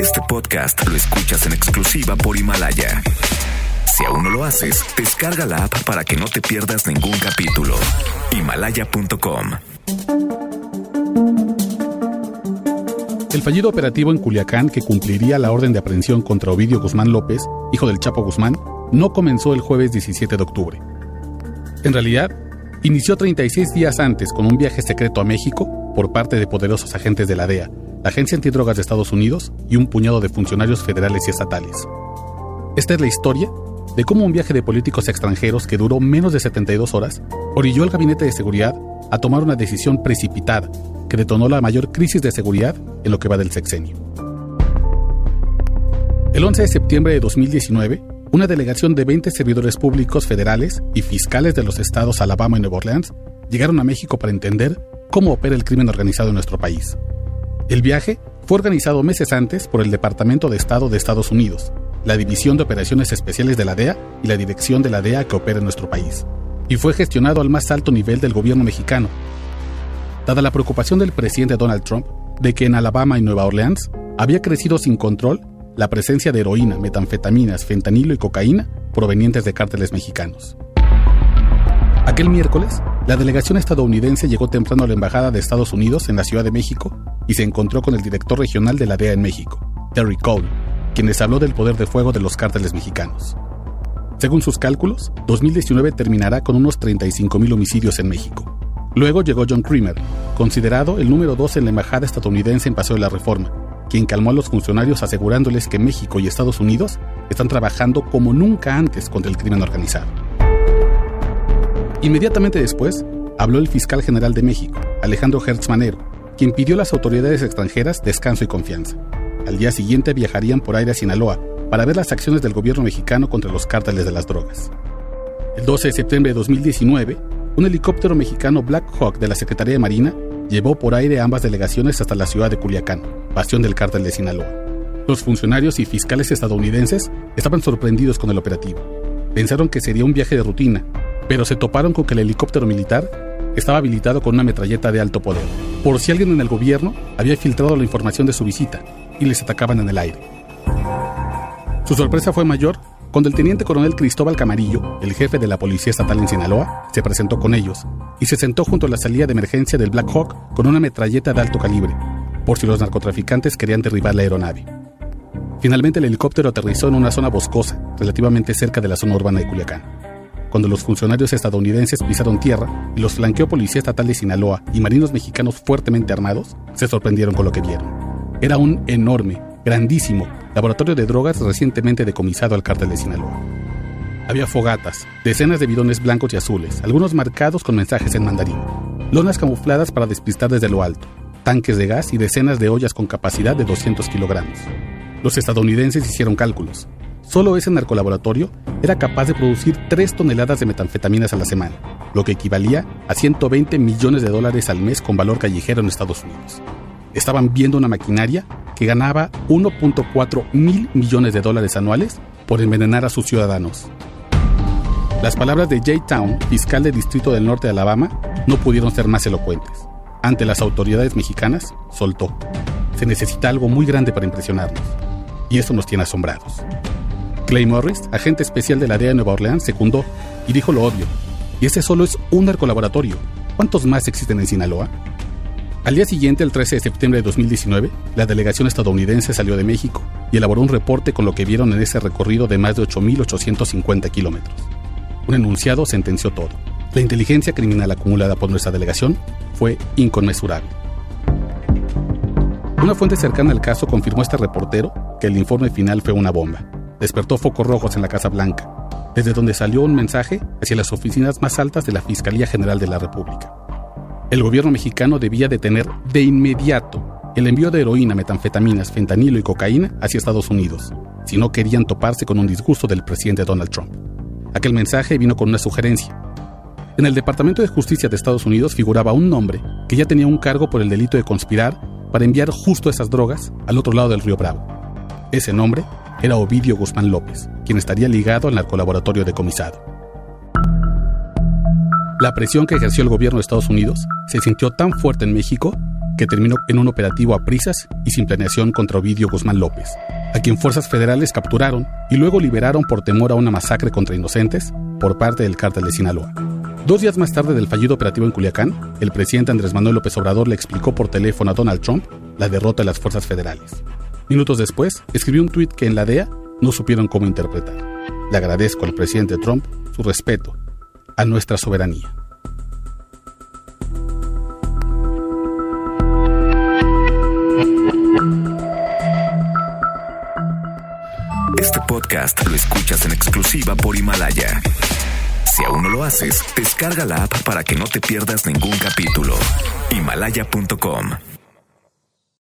Este podcast lo escuchas en exclusiva por Himalaya. Si aún no lo haces, descarga la app para que no te pierdas ningún capítulo. Himalaya.com. El fallido operativo en Culiacán que cumpliría la orden de aprehensión contra Ovidio Guzmán López, hijo del Chapo Guzmán, no comenzó el jueves 17 de octubre. En realidad, inició 36 días antes con un viaje secreto a México por parte de poderosos agentes de la DEA, la Agencia Antidrogas de Estados Unidos y un puñado de funcionarios federales y estatales. Esta es la historia de cómo un viaje de políticos extranjeros que duró menos de 72 horas orilló al gabinete de seguridad a tomar una decisión precipitada que detonó la mayor crisis de seguridad en lo que va del sexenio. El 11 de septiembre de 2019, una delegación de 20 servidores públicos federales y fiscales de los estados Alabama y Nueva Orleans llegaron a México para entender cómo opera el crimen organizado en nuestro país. El viaje fue organizado meses antes por el Departamento de Estado de Estados Unidos, la División de Operaciones Especiales de la DEA y la Dirección de la DEA que opera en nuestro país, y fue gestionado al más alto nivel del gobierno mexicano. Dada la preocupación del presidente Donald Trump de que en Alabama y Nueva Orleans había crecido sin control la presencia de heroína, metanfetaminas, fentanilo y cocaína provenientes de cárteles mexicanos. Aquel miércoles, la delegación estadounidense llegó temprano a la Embajada de Estados Unidos en la Ciudad de México y se encontró con el director regional de la DEA en México, Terry Cole, quien les habló del poder de fuego de los cárteles mexicanos. Según sus cálculos, 2019 terminará con unos 35.000 homicidios en México. Luego llegó John Creamer, considerado el número 2 en la embajada estadounidense en Paseo de la Reforma, quien calmó a los funcionarios asegurándoles que México y Estados Unidos están trabajando como nunca antes contra el crimen organizado. Inmediatamente después, habló el fiscal general de México, Alejandro Hertz Manero, quien pidió a las autoridades extranjeras descanso y confianza. Al día siguiente viajarían por aire a Sinaloa para ver las acciones del gobierno mexicano contra los cárteles de las drogas. El 12 de septiembre de 2019, un helicóptero mexicano Black Hawk de la Secretaría de Marina llevó por aire ambas delegaciones hasta la ciudad de Culiacán, bastión del cártel de Sinaloa. Los funcionarios y fiscales estadounidenses estaban sorprendidos con el operativo. Pensaron que sería un viaje de rutina, pero se toparon con que el helicóptero militar estaba habilitado con una metralleta de alto poder, por si alguien en el gobierno había filtrado la información de su visita y les atacaban en el aire. Su sorpresa fue mayor cuando el teniente coronel Cristóbal Camarillo, el jefe de la Policía Estatal en Sinaloa, se presentó con ellos y se sentó junto a la salida de emergencia del Black Hawk con una metralleta de alto calibre, por si los narcotraficantes querían derribar la aeronave. Finalmente el helicóptero aterrizó en una zona boscosa, relativamente cerca de la zona urbana de Culiacán. Cuando los funcionarios estadounidenses pisaron tierra y los flanqueó Policía Estatal de Sinaloa y marinos mexicanos fuertemente armados, se sorprendieron con lo que vieron. Era un enorme, grandísimo laboratorio de drogas recientemente decomisado al cártel de Sinaloa. Había fogatas, decenas de bidones blancos y azules, algunos marcados con mensajes en mandarín, lonas camufladas para despistar desde lo alto, tanques de gas y decenas de ollas con capacidad de 200 kilogramos. Los estadounidenses hicieron cálculos. Solo ese narcolaboratorio era capaz de producir 3 toneladas de metanfetaminas a la semana, lo que equivalía a 120 millones de dólares al mes con valor callejero en Estados Unidos. Estaban viendo una maquinaria que ganaba 1.4 mil millones de dólares anuales por envenenar a sus ciudadanos. Las palabras de Jay Town, fiscal del Distrito del Norte de Alabama, no pudieron ser más elocuentes. Ante las autoridades mexicanas, soltó. Se necesita algo muy grande para impresionarnos. Y eso nos tiene asombrados. Clay Morris, agente especial de la DEA de Nueva Orleans, secundó y dijo lo obvio. Y ese solo es un narcolaboratorio. ¿Cuántos más existen en Sinaloa? Al día siguiente, el 13 de septiembre de 2019, la delegación estadounidense salió de México y elaboró un reporte con lo que vieron en ese recorrido de más de 8.850 kilómetros. Un enunciado sentenció todo. La inteligencia criminal acumulada por nuestra delegación fue inconmensurable. Una fuente cercana al caso confirmó a este reportero que el informe final fue una bomba. Despertó focos rojos en la Casa Blanca, desde donde salió un mensaje hacia las oficinas más altas de la Fiscalía General de la República. El gobierno mexicano debía detener de inmediato el envío de heroína, metanfetaminas, fentanilo y cocaína hacia Estados Unidos, si no querían toparse con un disgusto del presidente Donald Trump. Aquel mensaje vino con una sugerencia. En el Departamento de Justicia de Estados Unidos figuraba un nombre que ya tenía un cargo por el delito de conspirar para enviar justo esas drogas al otro lado del río Bravo. Ese nombre era Ovidio Guzmán López, quien estaría ligado al narcolaboratorio decomisado. La presión que ejerció el gobierno de Estados Unidos se sintió tan fuerte en México que terminó en un operativo a prisas y sin planeación contra Ovidio Guzmán López, a quien fuerzas federales capturaron y luego liberaron por temor a una masacre contra inocentes por parte del cártel de Sinaloa. Dos días más tarde del fallido operativo en Culiacán, el presidente Andrés Manuel López Obrador le explicó por teléfono a Donald Trump la derrota de las fuerzas federales. Minutos después, escribió un tuit que en la DEA no supieron cómo interpretar. Le agradezco al presidente Trump su respeto a nuestra soberanía. Este podcast lo escuchas en exclusiva por Himalaya. Si aún no lo haces, descarga la app para que no te pierdas ningún capítulo. Himalaya.com